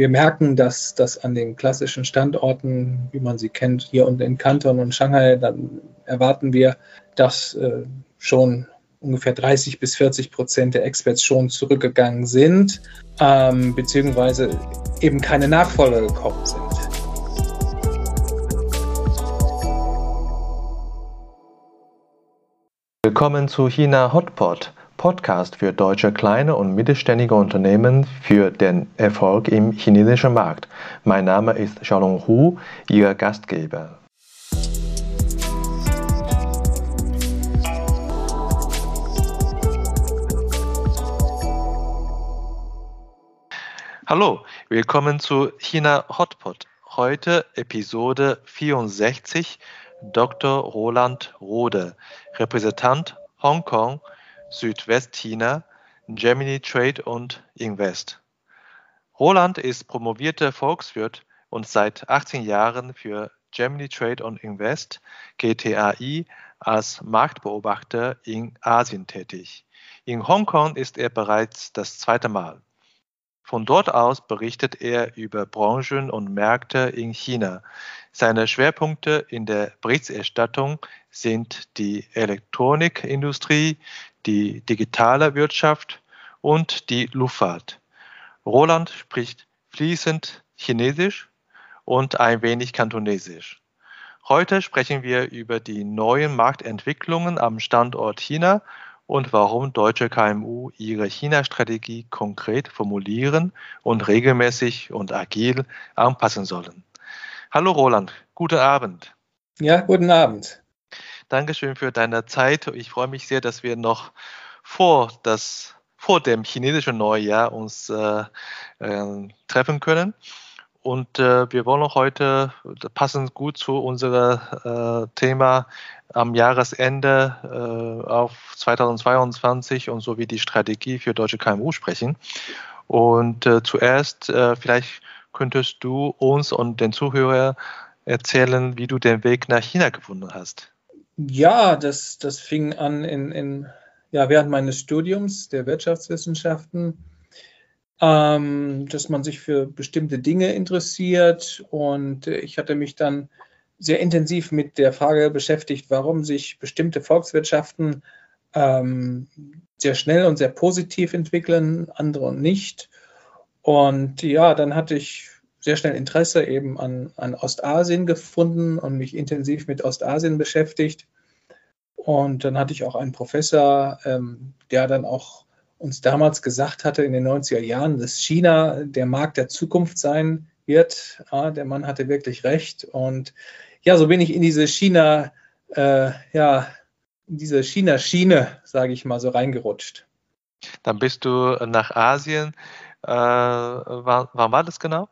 wir merken, dass das an den klassischen Standorten, wie man sie kennt, hier und in Kanton und Shanghai, dann erwarten wir, dass äh, schon ungefähr 30 bis 40 Prozent der Experts schon zurückgegangen sind, ähm, beziehungsweise eben keine Nachfolger gekommen sind. Willkommen zu China Hotpot, Podcast für deutsche kleine und mittelständige Unternehmen für den Erfolg im chinesischen Markt. Mein Name ist Xiaolong Hu, Ihr Gastgeber. Hallo, willkommen zu China Hotpot. Heute Episode 64 Dr. Roland Rode, Repräsentant Hongkong, Südwestchina, Germany Trade und Invest. Roland ist promovierter Volkswirt und seit 18 Jahren für Germany Trade und Invest GTAI als Marktbeobachter in Asien tätig. In Hongkong ist er bereits das zweite Mal. Von dort aus berichtet er über Branchen und Märkte in China. Seine Schwerpunkte in der Berichterstattung sind die Elektronikindustrie, die digitale Wirtschaft und die Luftfahrt. Roland spricht fließend Chinesisch und ein wenig Kantonesisch. Heute sprechen wir über die neuen Marktentwicklungen am Standort China und warum deutsche KMU ihre China-Strategie konkret formulieren und regelmäßig und agil anpassen sollen. Hallo Roland, guten Abend. Ja, guten Abend. Dankeschön für deine Zeit. Ich freue mich sehr, dass wir noch vor, das, vor dem chinesischen Neujahr uns äh, äh, treffen können. Und äh, wir wollen heute passend gut zu unserem äh, Thema am Jahresende äh, auf 2022 und sowie die Strategie für deutsche KMU sprechen. Und äh, zuerst äh, vielleicht könntest du uns und den Zuhörern erzählen, wie du den Weg nach China gefunden hast. Ja, das, das fing an in, in, ja, während meines Studiums der Wirtschaftswissenschaften ähm, dass man sich für bestimmte Dinge interessiert. Und ich hatte mich dann sehr intensiv mit der Frage beschäftigt, warum sich bestimmte Volkswirtschaften ähm, sehr schnell und sehr positiv entwickeln, andere nicht. Und ja, dann hatte ich sehr schnell Interesse eben an, an Ostasien gefunden und mich intensiv mit Ostasien beschäftigt. Und dann hatte ich auch einen Professor, ähm, der dann auch uns damals gesagt hatte in den 90er Jahren, dass China der Markt der Zukunft sein wird. Ja, der Mann hatte wirklich recht. Und ja, so bin ich in diese China, äh, ja, in diese China-Schiene, sage ich mal, so reingerutscht. Dann bist du nach Asien. Äh, wann, wann war das genau?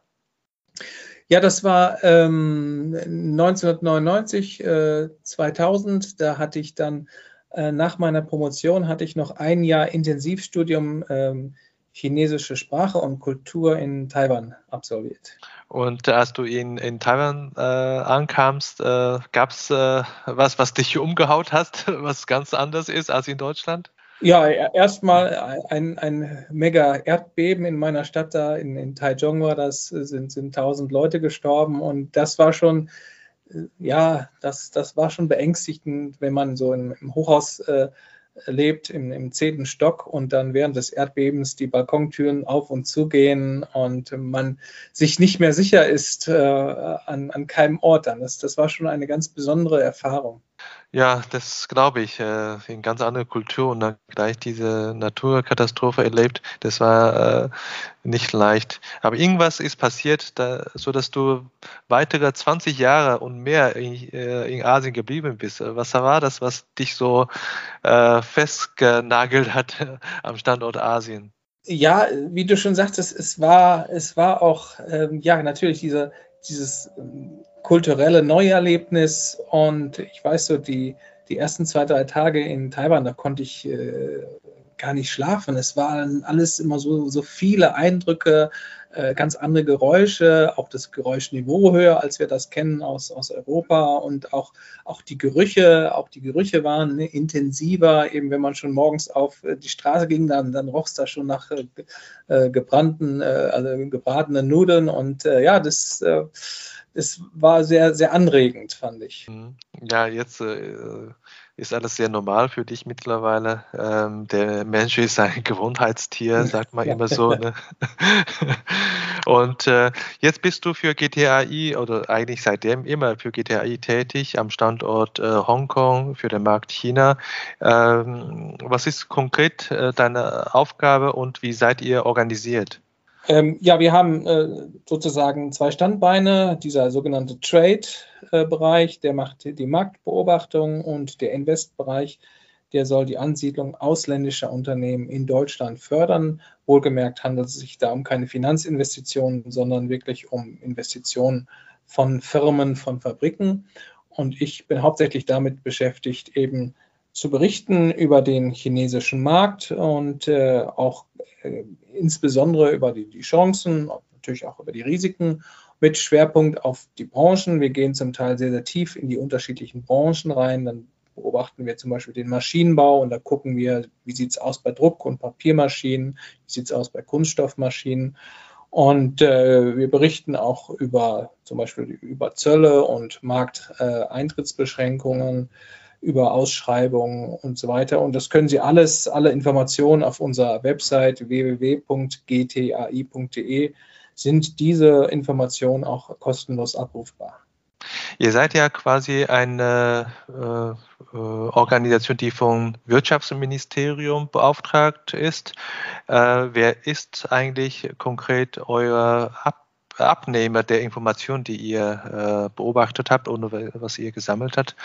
Ja, das war ähm, 1999, äh, 2000. Da hatte ich dann äh, nach meiner Promotion hatte ich noch ein Jahr Intensivstudium ähm, chinesische Sprache und Kultur in Taiwan absolviert. Und als du in, in Taiwan äh, ankamst, äh, gab es äh, was, was dich umgehaut hast, was ganz anders ist als in Deutschland? Ja, erstmal ein, ein mega Erdbeben in meiner Stadt da, in, in Taichung war das, sind, sind tausend Leute gestorben und das war schon ja, das, das war schon beängstigend, wenn man so im, im Hochhaus äh, lebt, im, im zehnten Stock und dann während des Erdbebens die Balkontüren auf und zu gehen und man sich nicht mehr sicher ist äh, an, an keinem Ort dann. Das, das war schon eine ganz besondere Erfahrung. Ja, das glaube ich. Äh, in ganz andere Kultur und dann gleich diese Naturkatastrophe erlebt. Das war äh, nicht leicht. Aber irgendwas ist passiert, da, so du weitere 20 Jahre und mehr in, äh, in Asien geblieben bist. Was war das, was dich so äh, festgenagelt hat am Standort Asien? Ja, wie du schon sagtest, es war, es war auch, ähm, ja, natürlich diese, dieses ähm, kulturelle Neuerlebnis und ich weiß so, die, die ersten zwei, drei Tage in Taiwan, da konnte ich äh, gar nicht schlafen. Es waren alles immer so, so viele Eindrücke, äh, ganz andere Geräusche, auch das Geräuschniveau höher, als wir das kennen aus, aus Europa und auch, auch die Gerüche, auch die Gerüche waren ne, intensiver, eben wenn man schon morgens auf äh, die Straße ging, dann, dann roch es da schon nach äh, äh gebrannten, äh, also gebratenen Nudeln und ja, das es war sehr, sehr anregend, fand ich. Mhm. Ja, jetzt äh, ist alles sehr normal für dich mittlerweile. Ähm, der Mensch ist ein Gewohnheitstier, sagt man ja. immer so. Ne? Und äh, jetzt bist du für GTAI oder eigentlich seitdem immer für GTAI tätig am Standort äh, Hongkong für den Markt China. Ähm, was ist konkret äh, deine Aufgabe und wie seid ihr organisiert? Ähm, ja, wir haben äh, sozusagen zwei Standbeine. Dieser sogenannte Trade-Bereich, der macht die Marktbeobachtung und der Invest-Bereich, der soll die Ansiedlung ausländischer Unternehmen in Deutschland fördern. Wohlgemerkt handelt es sich da um keine Finanzinvestitionen, sondern wirklich um Investitionen von Firmen, von Fabriken. Und ich bin hauptsächlich damit beschäftigt, eben zu berichten über den chinesischen Markt und äh, auch äh, insbesondere über die, die Chancen, natürlich auch über die Risiken mit Schwerpunkt auf die Branchen. Wir gehen zum Teil sehr, sehr tief in die unterschiedlichen Branchen rein. Dann beobachten wir zum Beispiel den Maschinenbau und da gucken wir, wie sieht es aus bei Druck- und Papiermaschinen, wie sieht es aus bei Kunststoffmaschinen. Und äh, wir berichten auch über zum Beispiel über Zölle und Markteintrittsbeschränkungen. Äh, über Ausschreibungen und so weiter. Und das können Sie alles, alle Informationen auf unserer Website www.gtai.de sind diese Informationen auch kostenlos abrufbar. Ihr seid ja quasi eine äh, äh Organisation, die vom Wirtschaftsministerium beauftragt ist. Äh, wer ist eigentlich konkret euer Ab Abnehmer der Informationen, die ihr äh, beobachtet habt oder was ihr gesammelt habt?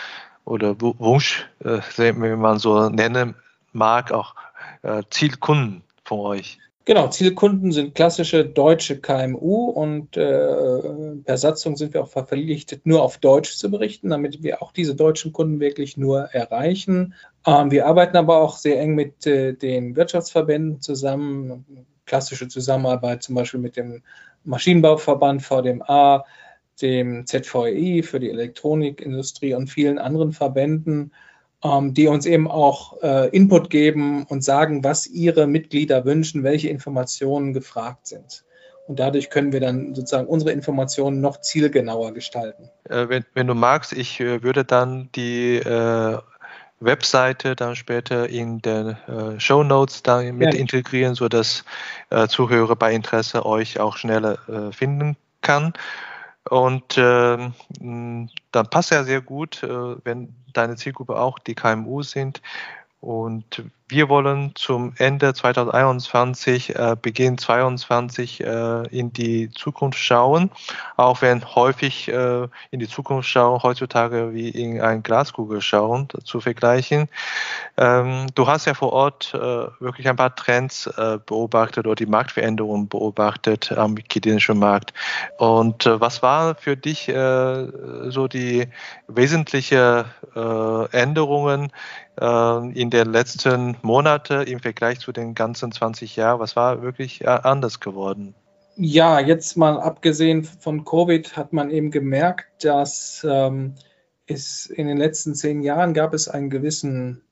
oder Wunsch, äh, wenn man so nennen mag, auch äh, Zielkunden von euch? Genau, Zielkunden sind klassische deutsche KMU und äh, per Satzung sind wir auch verpflichtet, nur auf Deutsch zu berichten, damit wir auch diese deutschen Kunden wirklich nur erreichen. Ähm, wir arbeiten aber auch sehr eng mit äh, den Wirtschaftsverbänden zusammen, klassische Zusammenarbeit zum Beispiel mit dem Maschinenbauverband VDMA, dem ZVI für die Elektronikindustrie und vielen anderen Verbänden, ähm, die uns eben auch äh, Input geben und sagen, was ihre Mitglieder wünschen, welche Informationen gefragt sind. Und dadurch können wir dann sozusagen unsere Informationen noch zielgenauer gestalten. Äh, wenn, wenn, du magst, ich äh, würde dann die Webseite dann später in den äh, Show Notes dann mit ja. integrieren, sodass äh, Zuhörer bei Interesse euch auch schneller äh, finden kann. Und äh, dann passt ja sehr gut, äh, wenn deine Zielgruppe auch die KMU sind. Und wir wollen zum Ende 2021, äh, Beginn 2022 äh, in die Zukunft schauen, auch wenn häufig äh, in die Zukunft schauen heutzutage wie in ein Glaskugel schauen zu vergleichen. Ähm, du hast ja vor Ort äh, wirklich ein paar Trends äh, beobachtet oder die Marktveränderungen beobachtet am chinesischen Markt. Und äh, was war für dich so die wesentliche Änderungen in den letzten Monaten im Vergleich zu den ganzen 20 Jahren? Was war wirklich äh, anders geworden? Ja, jetzt mal abgesehen von Covid hat man eben gemerkt, dass ähm, es in den letzten zehn Jahren gab es einen gewissen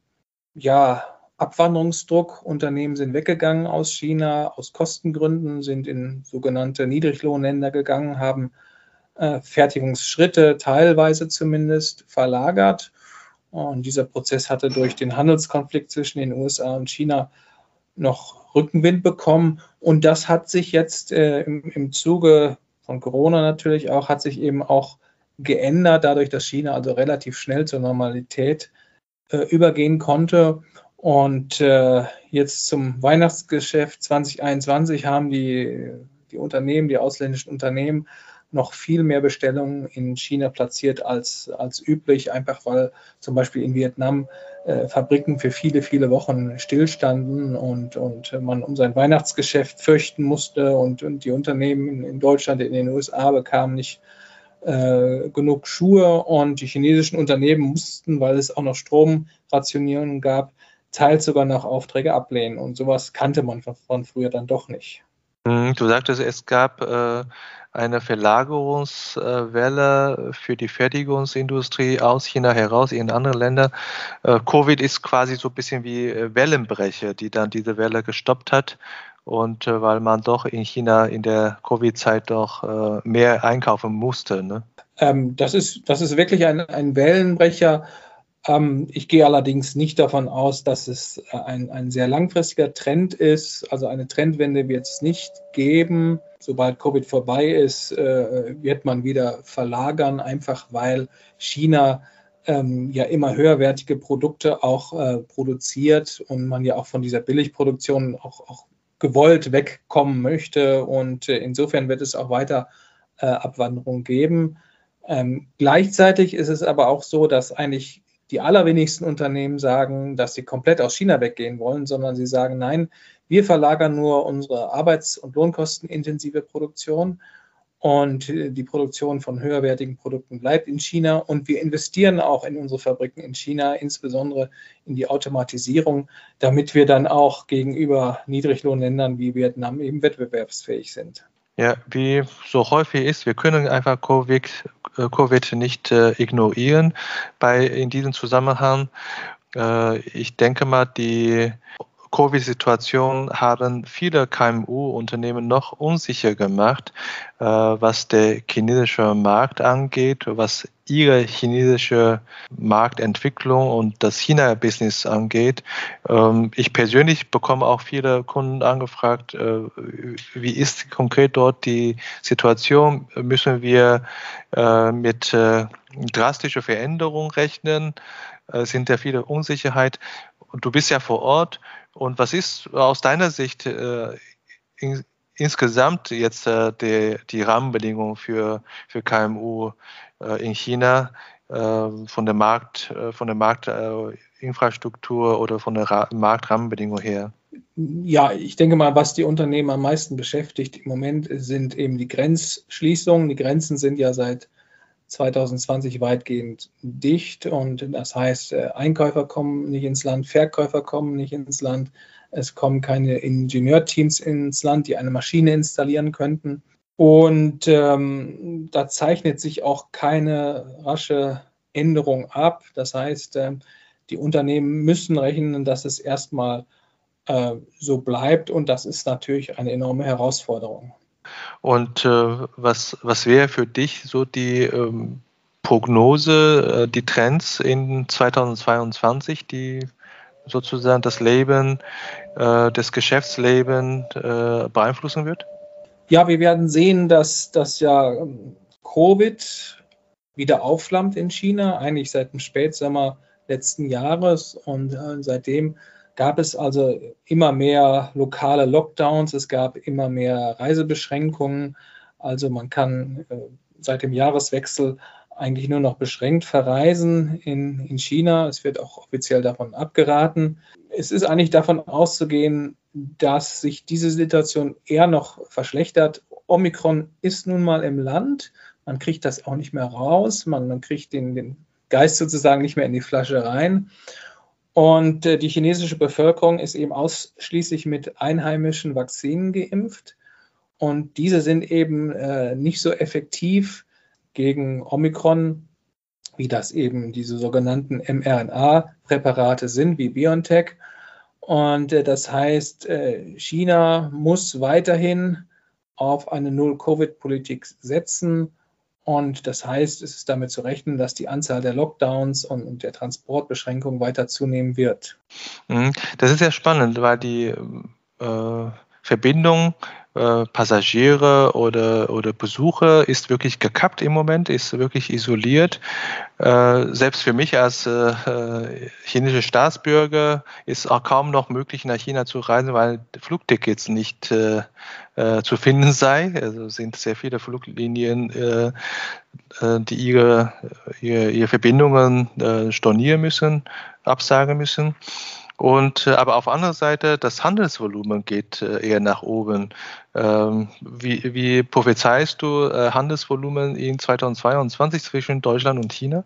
ja, Abwanderungsdruck. Unternehmen sind weggegangen aus China aus Kostengründen, sind in sogenannte Niedriglohnländer gegangen, haben äh, Fertigungsschritte teilweise zumindest verlagert und dieser Prozess hatte durch den Handelskonflikt zwischen den USA und China noch Rückenwind bekommen. Und das hat sich jetzt äh, im, im Zuge von Corona natürlich auch, hat sich eben auch geändert, dadurch, dass China also relativ schnell zur Normalität äh, übergehen konnte. Und äh, jetzt zum Weihnachtsgeschäft 2021 haben die, die Unternehmen, die ausländischen Unternehmen, noch viel mehr Bestellungen in China platziert als, als üblich, einfach weil zum Beispiel in Vietnam äh, Fabriken für viele, viele Wochen stillstanden und, und man um sein Weihnachtsgeschäft fürchten musste und, und die Unternehmen in, Deutschland, in den USA bekamen nicht äh, genug Schuhe und die chinesischen Unternehmen mussten, weil es auch noch Stromrationierungen gab, teils sogar noch Aufträge ablehnen. Und sowas kannte man von, von früher dann doch nicht. Hm, du sagtest, es gab äh, eine Verlagerungswelle für die Fertigungsindustrie aus China heraus in andere Länder. Äh, Covid ist quasi so ein bisschen wie äh, Wellenbrecher, die dann diese Welle gestoppt hat. Und äh, weil man doch in China in der Covid-Zeit doch mehr einkaufen musste. Ne? Ähm, das, ist, das ist wirklich ein, ein Wellenbrecher. Ähm, ich gehe allerdings nicht davon aus, dass es ein, ein sehr langfristiger Trend ist. Also eine Trendwende wird es nicht geben. Sobald Covid vorbei ist, äh, wird man wieder verlagern, einfach weil China ähm, ja immer höherwertige Produkte auch äh, produziert und man ja auch von dieser Billigproduktion auch, auch gewollt wegkommen möchte. Und äh, insofern wird es auch weiter äh, Abwanderung geben. Ähm, gleichzeitig ist es aber auch so, dass eigentlich die allerwenigsten Unternehmen sagen, dass sie komplett aus China weggehen wollen, sondern sie sagen, nein, wir verlagern nur unsere arbeits- und lohnkostenintensive Produktion und die Produktion von höherwertigen Produkten bleibt in China und wir investieren auch in unsere Fabriken in China, insbesondere in die Automatisierung, damit wir dann auch gegenüber Niedriglohnländern wie Vietnam eben wettbewerbsfähig sind. Ja, wie so häufig ist, wir können einfach Covid, äh, Covid nicht äh, ignorieren. Bei, in diesem Zusammenhang, äh, ich denke mal, die Covid-Situation haben viele KMU-Unternehmen noch unsicher gemacht, äh, was der chinesische Markt angeht, was ihre chinesische Marktentwicklung und das China-Business angeht. Ähm, ich persönlich bekomme auch viele Kunden angefragt, äh, wie ist konkret dort die Situation? Müssen wir äh, mit drastischen Veränderungen rechnen? sind ja viele Unsicherheit. Du bist ja vor Ort und was ist aus deiner Sicht äh, in, insgesamt jetzt äh, die, die Rahmenbedingungen für, für KMU äh, in China äh, von der Markt, äh, von der Marktinfrastruktur oder von der Ra Marktrahmenbedingung her? Ja, ich denke mal, was die Unternehmen am meisten beschäftigt im Moment sind eben die Grenzschließungen. Die Grenzen sind ja seit 2020 weitgehend dicht und das heißt, äh, Einkäufer kommen nicht ins Land, Verkäufer kommen nicht ins Land, es kommen keine Ingenieurteams ins Land, die eine Maschine installieren könnten. Und ähm, da zeichnet sich auch keine rasche Änderung ab. Das heißt, äh, die Unternehmen müssen rechnen, dass es erstmal äh, so bleibt und das ist natürlich eine enorme Herausforderung. Und äh, was, was wäre für dich so die ähm, Prognose, äh, die Trends in 2022, die sozusagen das Leben, äh, das Geschäftsleben äh, beeinflussen wird? Ja, wir werden sehen, dass, dass ja ähm, Covid wieder aufflammt in China, eigentlich seit dem Spätsommer letzten Jahres und äh, seitdem gab es also immer mehr lokale Lockdowns, es gab immer mehr Reisebeschränkungen. Also man kann äh, seit dem Jahreswechsel eigentlich nur noch beschränkt verreisen in, in China. Es wird auch offiziell davon abgeraten. Es ist eigentlich davon auszugehen, dass sich diese Situation eher noch verschlechtert. Omikron ist nun mal im Land. Man kriegt das auch nicht mehr raus. Man, man kriegt den, den Geist sozusagen nicht mehr in die Flasche rein. Und äh, die chinesische Bevölkerung ist eben ausschließlich mit einheimischen Vakzinen geimpft. Und diese sind eben äh, nicht so effektiv gegen Omikron, wie das eben diese sogenannten mRNA-Präparate sind, wie BioNTech. Und äh, das heißt, China muss weiterhin auf eine Null-Covid-Politik setzen und das heißt, es ist damit zu rechnen, dass die Anzahl der Lockdowns und, der Transportbeschränkungen weiter zunehmen wird. Mhm. Das ist sehr spannend, weil die äh, Verbindung äh, Passagiere oder, oder Besucher ist wirklich gekappt im Moment, ist wirklich isoliert. Äh, selbst für mich als äh, äh chinesischer Staatsbürger ist auch kaum noch möglich, nach China zu reisen, weil Flugtickets nicht äh, äh, zu finden sei. Also sind sehr viele Fluglinien, die ihre, ihre, ihre Verbindungen stornieren müssen, absagen müssen. Und äh, aber auf der anderen Seite, das Handelsvolumen geht äh, eher nach oben. Ähm, wie, wie prophezeist du äh, Handelsvolumen in 2022 zwischen Deutschland und China?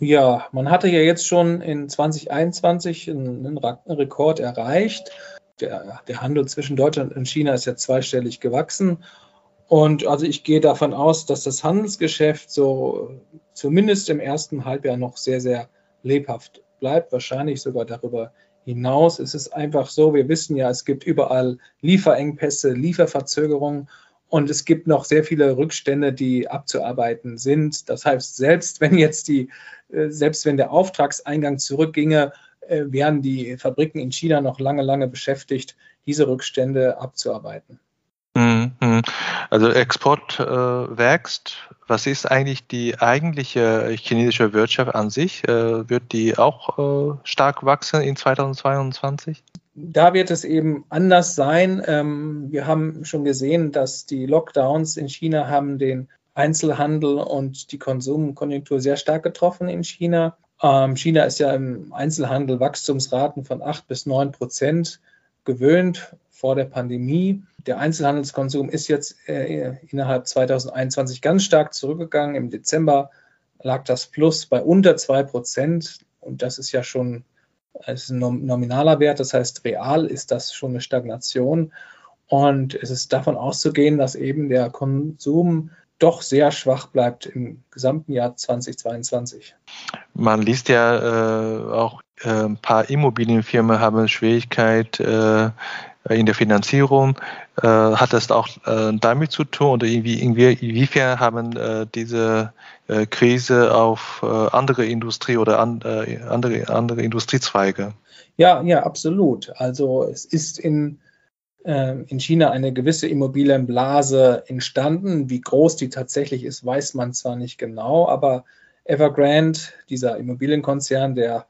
Ja, man hatte ja jetzt schon in 2021 einen, einen Rekord erreicht. Der, der, Handel zwischen Deutschland und China ist ja zweistellig gewachsen. Und also ich gehe davon aus, dass das Handelsgeschäft so zumindest im ersten Halbjahr noch sehr, sehr lebhaft bleibt, wahrscheinlich sogar darüber hinaus. Es ist einfach so, wir wissen ja, es gibt überall Lieferengpässe, Lieferverzögerungen und es gibt noch sehr viele Rückstände, die abzuarbeiten sind. Das heißt, selbst wenn jetzt die, äh, selbst wenn der Auftragseingang zurückginge, äh, wären die Fabriken in China noch lange, lange beschäftigt, diese Rückstände abzuarbeiten. Mhm. Also Export äh, wächst. Was ist eigentlich die eigentliche chinesische Wirtschaft an sich? Äh, wird die auch äh, stark wachsen in 2022? Da wird es eben anders sein. Ähm, wir haben schon gesehen, dass die Lockdowns in China haben den Einzelhandel und die Konsumkonjunktur sehr stark getroffen in China. Ähm, China ist ja im Einzelhandel Wachstumsraten von 8 bis 9 Prozent gewöhnt vor der Pandemie. Der Einzelhandelskonsum ist jetzt äh, innerhalb 2021 ganz stark zurückgegangen. Im Dezember lag das Plus bei unter 2 Prozent und das ist ja schon ist ein nominaler Wert, das heißt, real ist das schon eine Stagnation. Und es ist davon auszugehen, dass eben der Konsum doch sehr schwach bleibt im gesamten Jahr 2022. Man liest ja äh, auch, äh, ein paar Immobilienfirmen haben Schwierigkeit äh, in der Finanzierung. Äh, hat das auch äh, damit zu tun oder irgendwie, inwiefern haben äh, diese äh, Krise auf äh, andere Industrie oder an, äh, andere, andere Industriezweige? Ja, ja, absolut. Also es ist in, in China eine gewisse Immobilienblase entstanden. Wie groß die tatsächlich ist, weiß man zwar nicht genau, aber Evergrande, dieser Immobilienkonzern, der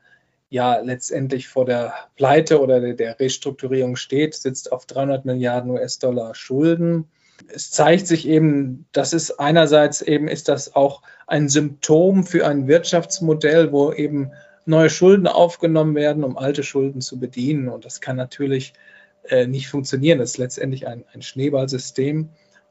ja letztendlich vor der Pleite oder der Restrukturierung steht, sitzt auf 300 Milliarden US-Dollar Schulden. Es zeigt sich eben, dass es einerseits eben ist das auch ein Symptom für ein Wirtschaftsmodell, wo eben neue Schulden aufgenommen werden, um alte Schulden zu bedienen. Und das kann natürlich äh, nicht funktionieren. Das ist letztendlich ein, ein Schneeballsystem.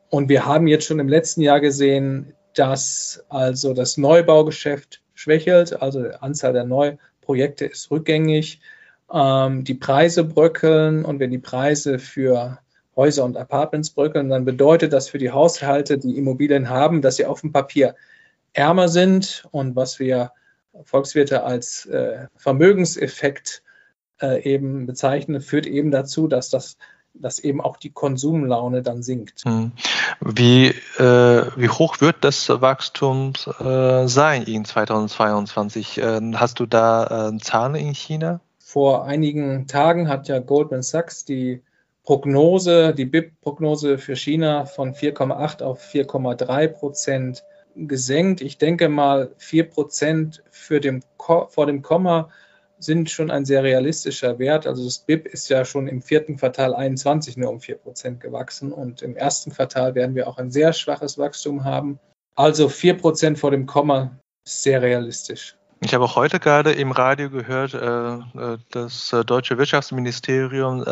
Und wir haben jetzt schon im letzten Jahr gesehen, dass also das Neubaugeschäft schwächelt, also die Anzahl der neu Projekte ist rückgängig. Ähm, die Preise bröckeln und wenn die Preise für Häuser und Apartments bröckeln, dann bedeutet das für die Haushalte, die Immobilien haben, dass sie auf dem Papier ärmer sind und was wir Volkswirte als äh, Vermögenseffekt äh, eben bezeichnen, führt eben dazu, dass das dass eben auch die Konsumlaune dann sinkt. Hm. Wie, äh, wie hoch wird das Wachstum äh, sein in 2022? Äh, hast du da äh, Zahlen in China? Vor einigen Tagen hat ja Goldman Sachs die Prognose, die BIP-Prognose für China von 4,8 auf 4,3 Prozent gesenkt. Ich denke mal, 4 Prozent für dem, vor dem Komma sind schon ein sehr realistischer Wert. Also das BIP ist ja schon im vierten Quartal 21 nur um 4 Prozent gewachsen und im ersten Quartal werden wir auch ein sehr schwaches Wachstum haben. Also 4 Prozent vor dem Komma sehr realistisch. Ich habe auch heute gerade im Radio gehört, äh, äh, das äh, deutsche Wirtschaftsministerium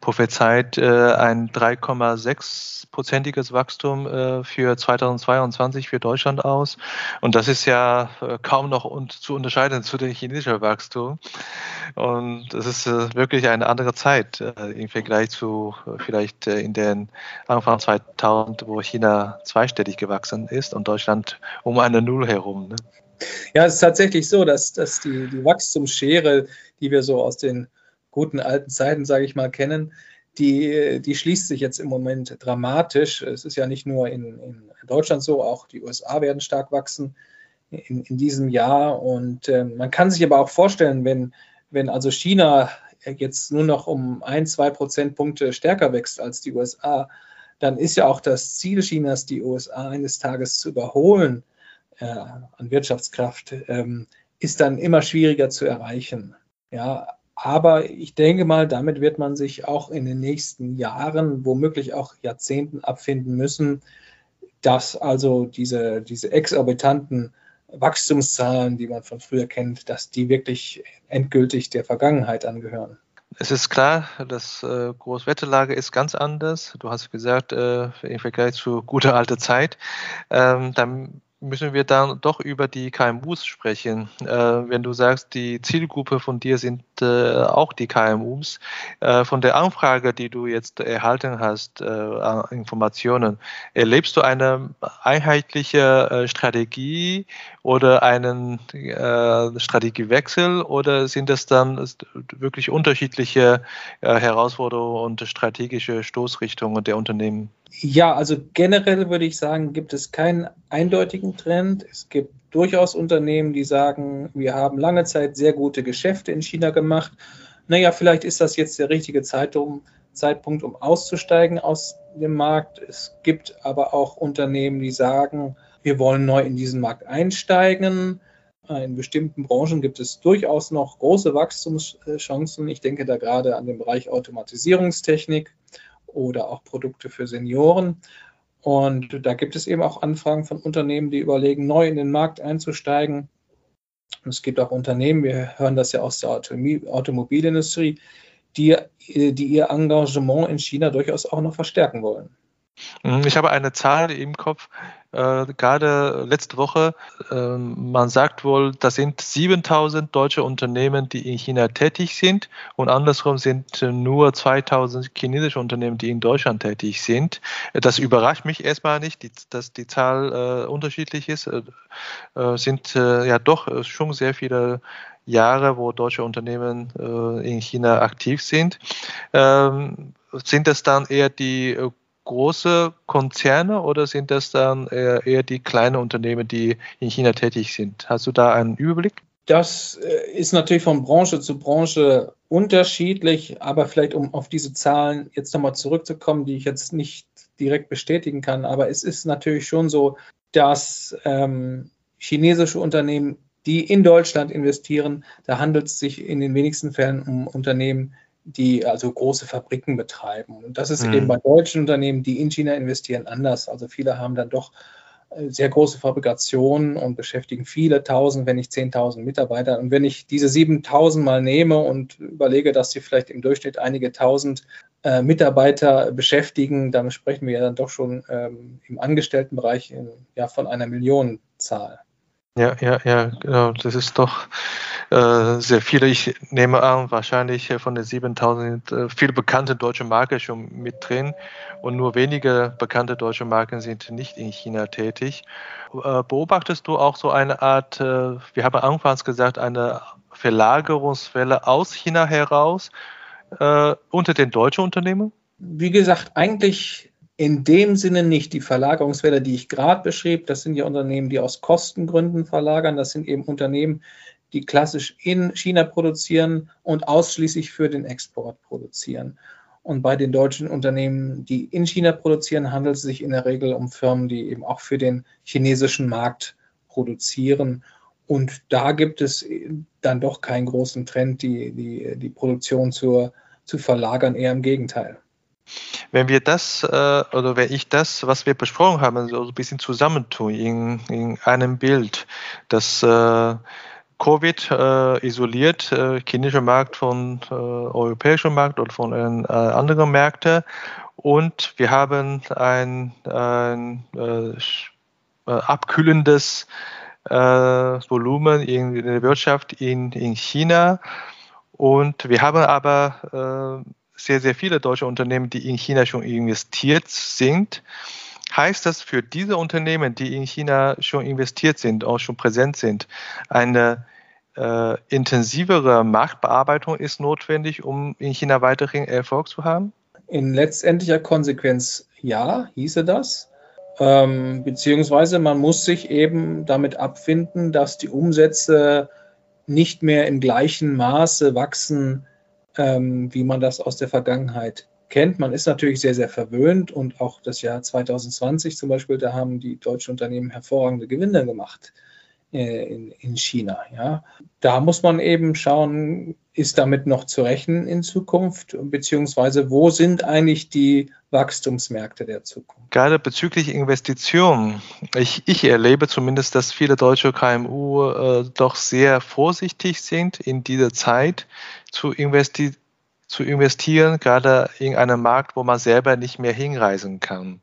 prophezeit ein 3,6-prozentiges Wachstum für 2022 für Deutschland aus. Und das ist ja kaum noch zu unterscheiden zu dem chinesischen Wachstum. Und das ist wirklich eine andere Zeit im Vergleich zu vielleicht in den Anfang 2000, wo China zweistellig gewachsen ist und Deutschland um eine Null herum. Ja, es ist tatsächlich so, dass, dass die, die Wachstumsschere, die wir so aus den guten alten Zeiten, sage ich mal, kennen, die, die schließt sich jetzt im Moment dramatisch. Es ist ja nicht nur in, in Deutschland so, auch die USA werden stark wachsen in, in diesem Jahr. Und äh, man kann sich aber auch vorstellen, wenn, wenn also China jetzt nur noch um ein, zwei Prozentpunkte stärker wächst als die USA, dann ist ja auch das Ziel Chinas, die USA eines Tages zu überholen äh, an Wirtschaftskraft ähm, ist dann immer schwieriger zu erreichen. Ja, aber ich denke mal, damit wird man sich auch in den nächsten Jahren, womöglich auch Jahrzehnten abfinden müssen, dass also diese, diese exorbitanten Wachstumszahlen, die man von früher kennt, dass die wirklich endgültig der Vergangenheit angehören. Es ist klar, das äh, Großwetterlage ist ganz anders. Du hast gesagt, äh, im Vergleich zu guter alter Zeit. Ähm, dann müssen wir dann doch über die KMUs sprechen. Äh, wenn du sagst, die Zielgruppe von dir sind äh, auch die KMUs, äh, von der Anfrage, die du jetzt erhalten hast, äh, an Informationen, erlebst du eine einheitliche äh, Strategie oder einen äh, Strategiewechsel oder sind das dann wirklich unterschiedliche Herausforderungen und strategische Stoßrichtungen der Unternehmen? Ja, also generell würde ich sagen, gibt es keinen eindeutigen Trend. Es gibt durchaus Unternehmen, die sagen, wir haben lange Zeit sehr gute Geschäfte in China gemacht. Naja, vielleicht ist das jetzt der richtige Zeitpunkt, um auszusteigen aus dem Markt. Es gibt aber auch Unternehmen, die sagen, wir wollen neu in diesen Markt einsteigen. In bestimmten Branchen gibt es durchaus noch große Wachstumschancen. Ich denke da gerade an den Bereich Automatisierungstechnik oder auch Produkte für Senioren. Und da gibt es eben auch Anfragen von Unternehmen, die überlegen, neu in den Markt einzusteigen. Und es gibt auch Unternehmen, wir hören das ja aus der Automobilindustrie, die, die ihr Engagement in China durchaus auch noch verstärken wollen. Mhm, ich habe eine Zahl im Kopf, äh, gerade letzte Woche. Äh, man sagt wohl, das sind 7000 deutsche Unternehmen, die in China tätig sind und andersrum sind nur 2000 chinesische Unternehmen, die in Deutschland tätig sind. Das überrascht mich erstmal nicht, die, dass die Zahl äh, unterschiedlich ist. Äh, äh, sind äh, ja doch schon sehr viele Jahre, wo deutsche Unternehmen in China aktiv sind. Ähm, sind das dann eher die große Konzerne oder sind das dann eher, eher die kleinen Unternehmen, die in China tätig sind? Hast du da einen Überblick? Das äh, ist natürlich von Branche zu Branche unterschiedlich, aber vielleicht um auf diese Zahlen jetzt nochmal zurückzukommen, die ich jetzt nicht direkt bestätigen kann, aber es ist natürlich schon so, dass ähm, chinesische Unternehmen, die in Deutschland investieren, da handelt es sich in den wenigsten Fällen um Unternehmen, die also große Fabriken betreiben. Und das ist mhm. eben bei deutschen Unternehmen, die in China investieren, anders. Also viele haben dann doch äh, sehr große Fabrikationen und beschäftigen viele tausend, wenn nicht zehntausend Mitarbeiter. Und wenn ich diese 7000 mal nehme und überlege, dass sie vielleicht im Durchschnitt einige tausend äh, Mitarbeiter beschäftigen, dann sprechen wir ja dann doch schon ähm, im Angestelltenbereich in, ja, von einer Millionenzahl. Ja, ja, ja, genau. Das ist doch äh, sehr viele. Ich nehme an, wahrscheinlich von den 7000 sind äh, viele bekannte deutsche Marken schon mit drin und nur wenige bekannte deutsche Marken sind nicht in China tätig. Äh, beobachtest du auch so eine Art, äh, wir haben anfangs gesagt, eine Verlagerungswelle aus China heraus äh, unter den deutschen Unternehmen? Wie gesagt, eigentlich in dem Sinne nicht. Die Verlagerungswelle, die ich gerade beschrieb, das sind ja Unternehmen, die aus Kostengründen verlagern. Das sind eben Unternehmen, die klassisch in China produzieren und ausschließlich für den Export produzieren. Und bei den deutschen Unternehmen, die in China produzieren, handelt es sich in der Regel um Firmen, die eben auch für den chinesischen Markt produzieren. Und da gibt es dann doch keinen großen Trend, die, die, die Produktion zur, zu verlagern, eher im Gegenteil. Wenn wir das äh, oder wenn ich das, was wir besprochen haben, so ein bisschen zusammentun in, in einem Bild, das äh, Covid äh, isoliert äh, chinesischer Markt von äh, europäischem Markt oder von äh, anderen Märkten und wir haben ein, ein äh, äh abkühlendes äh, Volumen in, in der Wirtschaft in, in China. Und wir haben aber sehr, sehr viele deutsche Unternehmen, die in China schon investiert sind. Heißt das für diese Unternehmen, die in China schon investiert sind, auch schon präsent sind, eine äh, intensivere Marktbearbeitung ist notwendig, um in China weiterhin Erfolg zu haben? In letztendlicher Konsequenz ja, hieße das. Ähm, beziehungsweise man muss sich eben damit abfinden, dass die Umsätze nicht mehr im gleichen Maße wachsen ähm, wie man das aus der Vergangenheit kennt. Man ist natürlich sehr, sehr verwöhnt und auch das Jahr 2020 zum Beispiel, da haben die deutschen Unternehmen hervorragende Gewinne gemacht äh, in, in China. Ja. Da muss man eben schauen, ist damit noch zu rechnen in Zukunft, beziehungsweise wo sind eigentlich die Wachstumsmärkte der Zukunft? Gerade bezüglich Investitionen. Ich, ich erlebe zumindest, dass viele deutsche KMU äh, doch sehr vorsichtig sind in dieser Zeit zu, investi zu investieren, gerade in einem Markt, wo man selber nicht mehr hinreisen kann.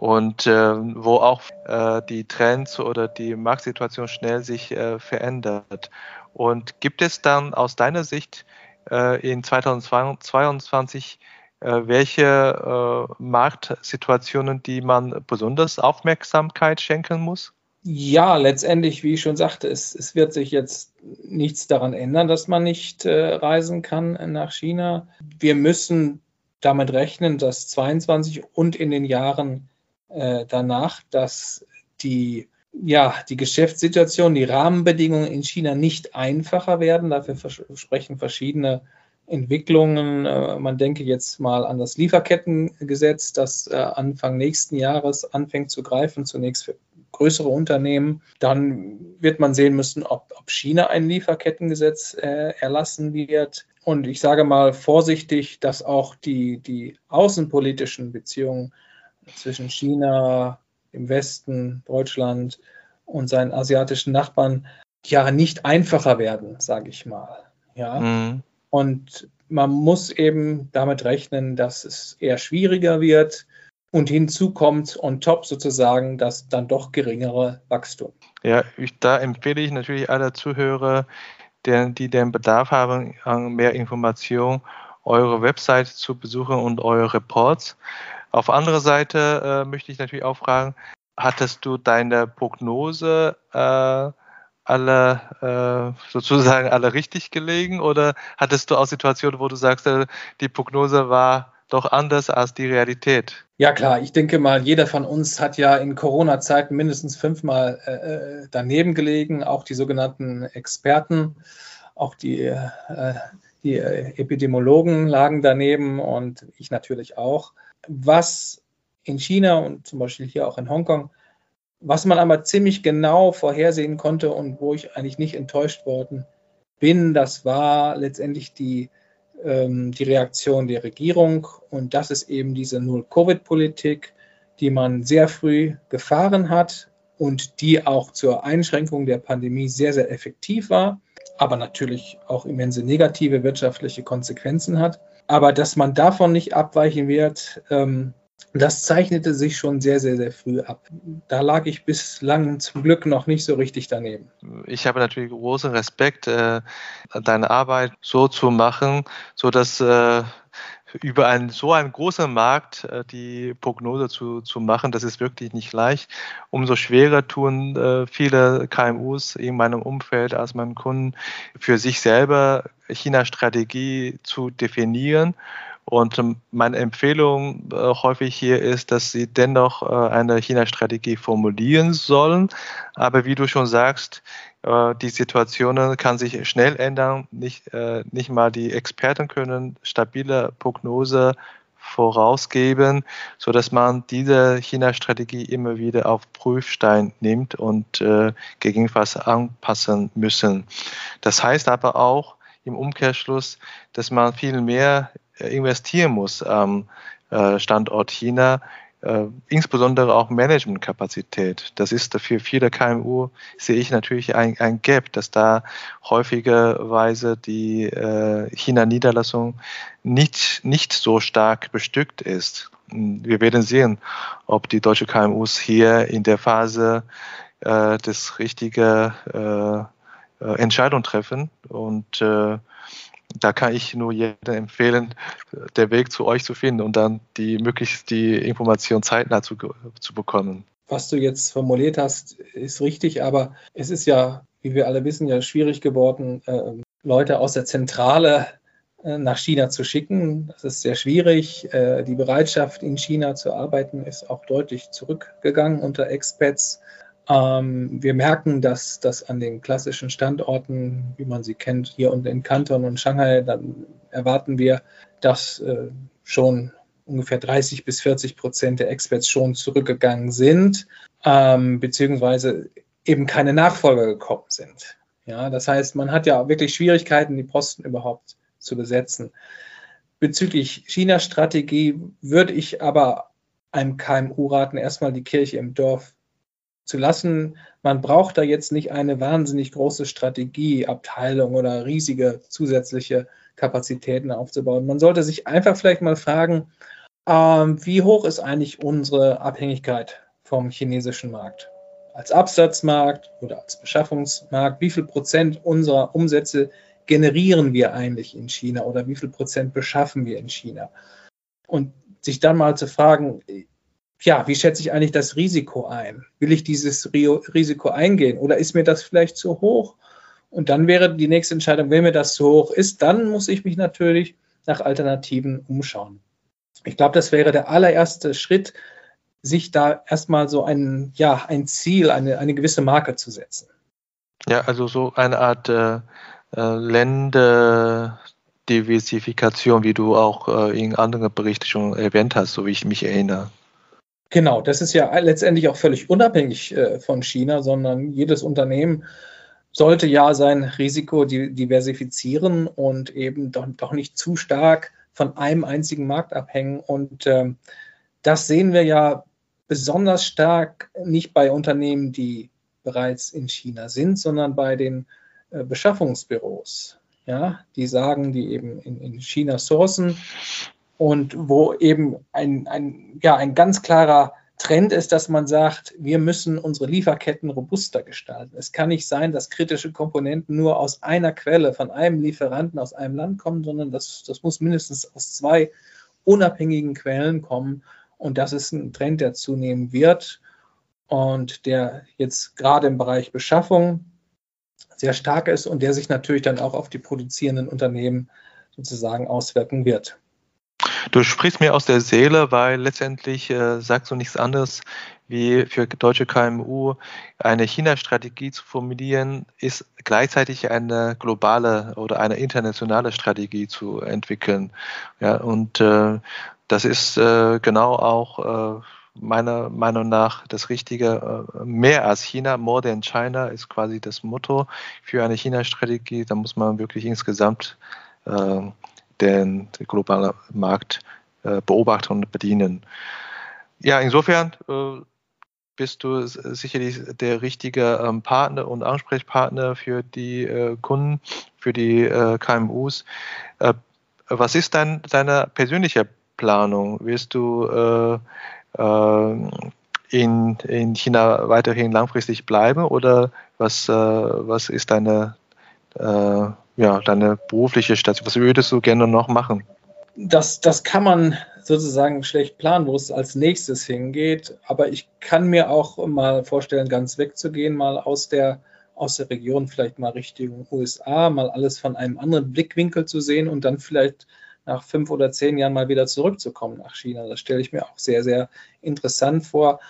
Und äh, wo auch äh, die Trends oder die Marktsituation schnell sich äh, verändert. Und gibt es dann aus deiner Sicht äh, in 2022 äh, welche äh, Marktsituationen, die man besonders Aufmerksamkeit schenken muss? Ja, letztendlich, wie ich schon sagte, es, es wird sich jetzt nichts daran ändern, dass man nicht reisen kann nach China. Wir müssen damit rechnen, dass 22 und in den Jahren äh, danach, dass die, ja, die Geschäftssituation, die Rahmenbedingungen in China nicht einfacher werden. Dafür sprechen verschiedene Entwicklungen. Äh, man denke jetzt mal an das Lieferkettengesetz, das äh, Anfang nächsten Jahres anfängt zu greifen, zunächst für größere Unternehmen. Dann wird man sehen müssen, ob, ob China ein Lieferkettengesetz äh, erlassen wird. Und ich sage mal vorsichtig, dass auch die, die außenpolitischen Beziehungen zwischen China, im Westen, Deutschland und seinen asiatischen Nachbarn ja nicht einfacher werden, sage ich mal. Ja. Mhm. Und man muss eben damit rechnen, dass es eher schwieriger wird. Und hinzu kommt on top sozusagen das dann doch geringere Wachstum. Ja, ich, da empfehle ich natürlich alle Zuhörer, die, die den Bedarf haben an mehr Information, eure Website zu besuchen und eure Reports. Auf andere Seite äh, möchte ich natürlich auch fragen, hattest du deine Prognose äh, alle äh, sozusagen alle richtig gelegen oder hattest du auch Situationen, wo du sagst, äh, die Prognose war doch anders als die Realität? Ja klar, ich denke mal, jeder von uns hat ja in Corona-Zeiten mindestens fünfmal äh, äh daneben gelegen, auch die sogenannten Experten, auch die, äh, die Epidemiologen lagen daneben und ich natürlich auch. Was in China und zum Beispiel hier auch in Hongkong was man aber ziemlich genau vorhersehen konnte und wo ich eigentlich nicht enttäuscht worden bin, das war letztendlich die, ähm, die Reaktion der Regierung. Und das ist eben diese Null-Covid-Politik, die man sehr früh gefahren hat und die auch zur Einschränkung der Pandemie sehr, sehr effektiv war, aber natürlich auch immense negative wirtschaftliche Konsequenzen hat. Aber dass man davon nicht abweichen wird, ähm, das zeichnete sich schon sehr, sehr, sehr früh ab. Da lag ich bislang zum Glück noch nicht so richtig daneben. Ich habe natürlich großen Respekt, äh, deine Arbeit so zu machen, so dass äh, über einen so einen großen Markt äh, die Prognose zu, zu machen, das ist wirklich nicht leicht. Umso schwerer tun äh, viele KMUs in meinem Umfeld als meinen Kunden für sich selber China-Strategie zu definieren und ähm, meine Empfehlung äh, häufig hier ist, dass sie dennoch äh, eine China-Strategie formulieren sollen. Aber wie du schon sagst, äh, die Situation kann sich schnell ändern. Nicht, äh, nicht mal die Experten können stabile Prognose vorausgeben, so dass man diese China-Strategie immer wieder auf Prüfstein nimmt und äh, gegebenenfalls anpassen müssen. Das heißt aber auch im Umkehrschluss, dass man viel mehr investieren muss am äh, Standort China, äh, insbesondere auch Managementkapazität. Das ist für viele KMU, sehe ich natürlich ein, ein Gap, dass da häufigerweise die China-Niederlassung nicht, nicht so stark bestückt ist. Wir werden sehen, ob die deutsche KMUs hier in der Phase das richtige Entscheidung treffen und da kann ich nur jedem empfehlen, der Weg zu euch zu finden und dann die möglichst die Information zeitnah zu, zu bekommen. Was du jetzt formuliert hast, ist richtig, aber es ist ja, wie wir alle wissen, ja schwierig geworden, äh, Leute aus der Zentrale äh, nach China zu schicken. Das ist sehr schwierig. Äh, die Bereitschaft, in China zu arbeiten, ist auch deutlich zurückgegangen unter Expats. Ähm, wir merken, dass das an den klassischen Standorten, wie man sie kennt, hier und in Kanton und Shanghai, dann erwarten wir, dass äh, schon ungefähr 30 bis 40 Prozent der Experts schon zurückgegangen sind, ähm, beziehungsweise eben keine Nachfolger gekommen sind. Ja, das heißt, man hat ja wirklich Schwierigkeiten, die Posten überhaupt zu besetzen. Bezüglich China-Strategie würde ich aber einem KMU raten, erstmal die Kirche im Dorf zu lassen. Man braucht da jetzt nicht eine wahnsinnig große Strategieabteilung oder riesige zusätzliche Kapazitäten aufzubauen. Man sollte sich einfach vielleicht mal fragen, ähm, wie hoch ist eigentlich unsere Abhängigkeit vom chinesischen Markt? Als Absatzmarkt oder als Beschaffungsmarkt, wie viel Prozent unserer Umsätze generieren wir eigentlich in China oder wie viel Prozent beschaffen wir in China? Und sich dann mal zu fragen, ja, wie schätze ich eigentlich das Risiko ein? Will ich dieses Risiko eingehen oder ist mir das vielleicht zu hoch? Und dann wäre die nächste Entscheidung, wenn mir das zu hoch ist, dann muss ich mich natürlich nach Alternativen umschauen. Ich glaube, das wäre der allererste Schritt, sich da erstmal so ein, ja, ein Ziel, eine, eine gewisse Marke zu setzen. Ja, also so eine Art äh, äh Länderdiversifikation, wie du auch äh, in anderen Berichten schon erwähnt hast, so wie ich mich erinnere. Genau, das ist ja letztendlich auch völlig unabhängig äh, von China, sondern jedes Unternehmen sollte ja sein Risiko diversifizieren und eben doch, doch nicht zu stark von einem einzigen Markt abhängen. Und ähm, das sehen wir ja besonders stark nicht bei Unternehmen, die bereits in China sind, sondern bei den äh, Beschaffungsbüros, ja, die sagen, die eben in, in China sourcen und wo eben ein, ein, ja, ein ganz klarer Trend ist, dass man sagt, wir müssen unsere Lieferketten robuster gestalten. Es kann nicht sein, dass kritische Komponenten nur aus einer Quelle, von einem Lieferanten aus einem Land kommen, sondern das, das muss mindestens aus zwei unabhängigen Quellen kommen. Und das ist ein Trend, der zunehmen wird und der jetzt gerade im Bereich Beschaffung sehr stark ist und der sich natürlich dann auch auf die produzierenden Unternehmen sozusagen auswirken wird. Du sprichst mir aus der Seele, weil letztendlich äh, sagst du nichts anderes, wie für deutsche KMU eine China-Strategie zu formulieren, ist gleichzeitig eine globale oder eine internationale Strategie zu entwickeln. Ja, und äh, das ist äh, genau auch äh, meiner Meinung nach das Richtige. Äh, mehr als China, more than China ist quasi das Motto für eine China-Strategie. Da muss man wirklich insgesamt äh, den, globalen Markt äh, beobachten und bedienen. Ja, insofern äh, bist du sicherlich der richtige ähm, Partner und Ansprechpartner für die äh, Kunden, für die KMUs. Was ist dein, deine persönliche Planung? Willst du in, in China weiterhin langfristig bleiben oder was, was ist deine ja, deine berufliche Station? Was würdest du gerne noch machen? Das, das kann man sozusagen schlecht planen, wo es als nächstes hingeht. Aber ich kann mir auch mal vorstellen, ganz wegzugehen, mal aus der, aus der Region, vielleicht mal Richtung USA, mal alles von einem anderen Blickwinkel zu sehen und dann vielleicht nach fünf oder zehn Jahren mal wieder zurückzukommen nach China. Das stelle ich mir auch sehr, sehr interessant vor.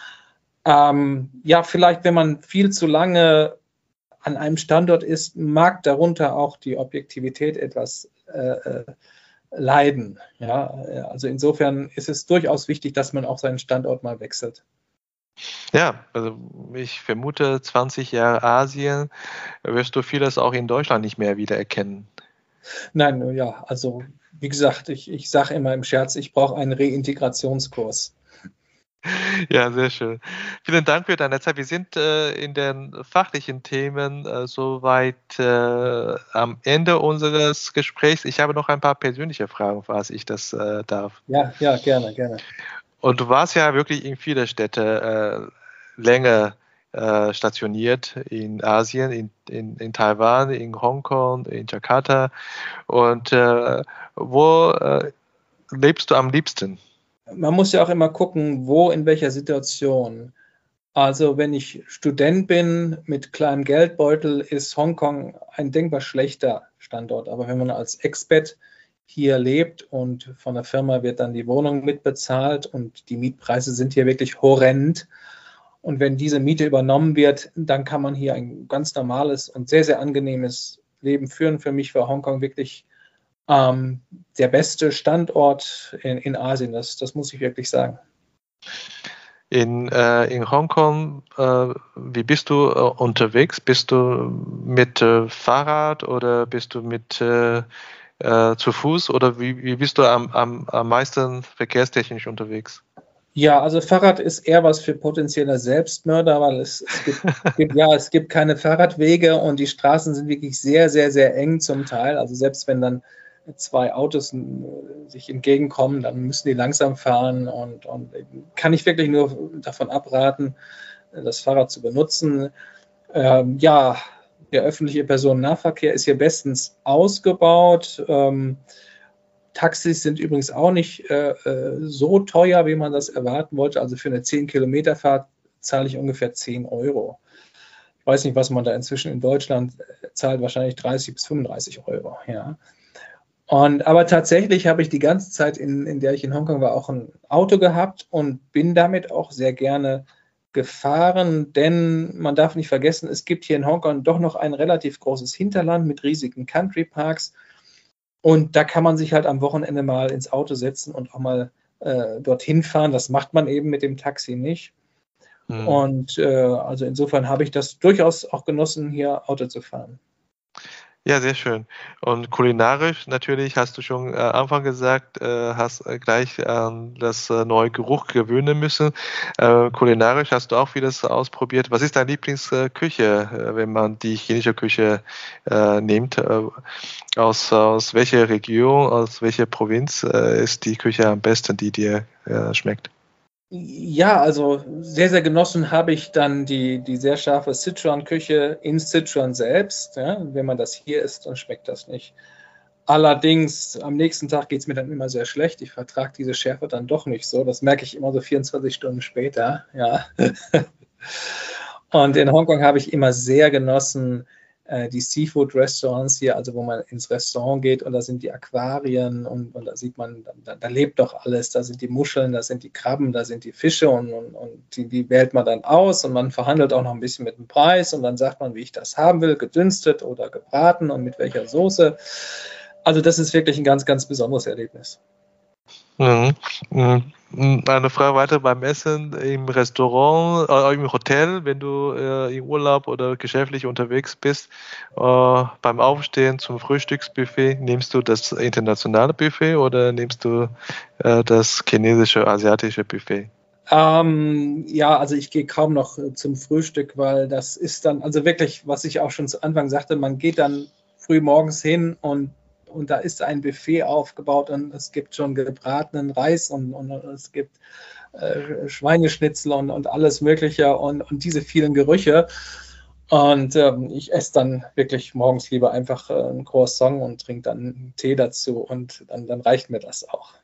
Ähm, ja, vielleicht, wenn man viel zu lange an einem Standort ist, mag darunter auch die Objektivität etwas äh, äh, leiden. Ja, also insofern ist es durchaus wichtig, dass man auch seinen Standort mal wechselt. Ja, also ich vermute, 20 Jahre Asien wirst du vieles auch in Deutschland nicht mehr wiedererkennen. Nein, ja, also wie gesagt, ich, ich sage immer im Scherz, ich brauche einen Reintegrationskurs. Ja, sehr schön. Vielen Dank für deine Zeit. Wir sind äh, in den fachlichen Themen äh, soweit äh, am Ende unseres Gesprächs. Ich habe noch ein paar persönliche Fragen, falls ich das äh, darf. Ja, ja, gerne, gerne. Und du warst ja wirklich in viele Städte äh, länger äh, stationiert in Asien, in, in, in Taiwan, in Hongkong, in Jakarta. Und wo lebst du am liebsten? Man muss ja auch immer gucken, wo, in welcher Situation. Also wenn ich Student bin mit kleinem Geldbeutel, ist Hongkong ein denkbar schlechter Standort. Aber wenn man als Expat hier lebt und von der Firma wird dann die Wohnung mitbezahlt und die Mietpreise sind hier wirklich horrend. Und wenn diese Miete übernommen wird, dann kann man hier ein ganz normales und sehr, sehr angenehmes Leben führen. Für mich war Hongkong wirklich ähm, der beste Standort in, in Asien. Das, das muss ich wirklich sagen. In, äh, in Hongkong, äh, wie bist du äh, unterwegs? Bist du mit äh, Fahrrad oder bist du mit äh, äh, zu Fuß oder wie, wie bist du am, am, am meisten verkehrstechnisch unterwegs? Ja, also Fahrrad ist eher was für potenzielle Selbstmörder, weil es, es gibt, gibt, ja, es gibt keine Fahrradwege und die Straßen sind wirklich sehr, sehr, sehr eng zum Teil. Also selbst wenn dann zwei Autos äh, sich entgegenkommen, dann müssen die langsam fahren und, und kann ich wirklich nur davon abraten, das Fahrrad zu benutzen. Ähm, ja, der öffentliche Personennahverkehr ist hier bestens ausgebaut. Ähm, Taxis sind übrigens auch nicht äh, äh so teuer, wie man das erwarten wollte. Also für eine 10-Kilometer-Fahrt zahle ich ungefähr 10 Euro. Ich weiß nicht, was man da inzwischen in Deutschland äh, zahlt, wahrscheinlich 30 bis 35 Euro. Ja. Und, aber tatsächlich habe ich die ganze Zeit, in, in der ich in Hongkong war, auch ein Auto gehabt und bin damit auch sehr gerne gefahren, denn man darf nicht vergessen, es gibt hier in Hongkong doch noch ein relativ großes Hinterland mit riesigen Country Parks. Und da kann man sich halt am Wochenende mal ins Auto setzen und auch mal äh, dorthin fahren. Das macht man eben mit dem Taxi nicht. Mhm. Und äh, also insofern habe ich das durchaus auch genossen, hier Auto zu fahren. Ja, sehr schön. Und kulinarisch natürlich, hast du schon äh, Anfang gesagt, äh, hast äh, gleich an das äh, neue Geruch gewöhnen müssen. Äh, kulinarisch hast du auch vieles ausprobiert. Was ist deine Lieblingsküche, äh, wenn man die chinesische Küche äh, nimmt? Äh, aus, aus welcher Region, aus welcher Provinz äh, ist die Küche am besten, die dir äh, schmeckt? Ja, also sehr, sehr genossen habe ich dann die, die sehr scharfe Sichuan-Küche in Sichuan selbst. Ja. Wenn man das hier isst, dann schmeckt das nicht. Allerdings, am nächsten Tag geht es mir dann immer sehr schlecht. Ich vertrage diese Schärfe dann doch nicht so. Das merke ich immer so 24 Stunden später. Ja. Und in Hongkong habe ich immer sehr genossen, die Seafood-Restaurants hier, also wo man ins Restaurant geht und da sind die Aquarien und, und da sieht man, da, da, lebt doch alles, da sind die Muscheln, da sind die Krabben, da sind die Fische und, und, und die, die, wählt man dann aus und man verhandelt auch noch ein bisschen mit dem Preis und dann sagt man, wie ich das haben will, gedünstet oder gebraten und mit welcher Soße. Also das ist wirklich ein ganz, ganz besonderes Erlebnis. Mhm. Eine Frage weiter beim Essen im Restaurant, äh, im Hotel, wenn du äh, im Urlaub oder geschäftlich unterwegs bist, äh, beim Aufstehen zum Frühstücksbuffet, nimmst du das internationale Buffet oder nimmst du äh, das chinesische, asiatische Buffet? Ähm, ja, also ich gehe kaum noch äh, zum Frühstück, weil das ist dann, also wirklich, was ich auch schon zu Anfang sagte, man geht dann früh morgens hin und und da ist ein Buffet aufgebaut und es gibt schon gebratenen Reis und, und, und es gibt äh, Schweineschnitzel und, und alles Mögliche und, und diese vielen Gerüche. Und ähm, ich esse dann wirklich morgens lieber einfach äh, ein Croissant und trinke dann einen Tee dazu und dann, dann reicht mir das auch.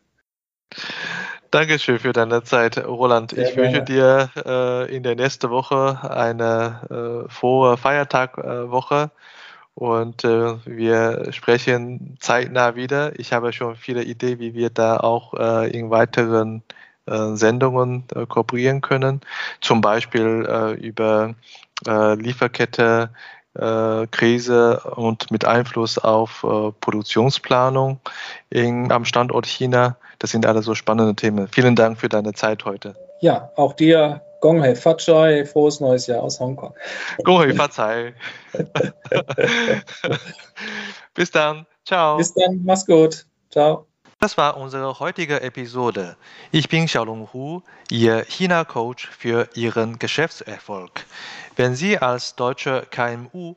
Dankeschön für deine Zeit, Roland. Sehr ich gerne. wünsche dir äh, in der nächsten Woche eine äh, frohe Feiertagwoche. Äh, und äh, wir sprechen zeitnah wieder. Ich habe schon viele Ideen, wie wir da auch äh, in weiteren äh, Sendungen äh, kooperieren können. Zum Beispiel äh, über äh, Lieferkette, Krise und mit Einfluss auf Produktionsplanung in, am Standort China. Das sind alle so spannende Themen. Vielen Dank für deine Zeit heute. Ja, auch dir Gong Hei Fat Chai, frohes neues Jahr aus Hongkong. Gong Hei Fat Chai. Bis dann. Ciao. Bis dann. Mach's gut. Ciao. Das war unsere heutige Episode. Ich bin Xiaolong Hu, Ihr China-Coach für Ihren Geschäftserfolg. Wenn Sie als deutscher KMU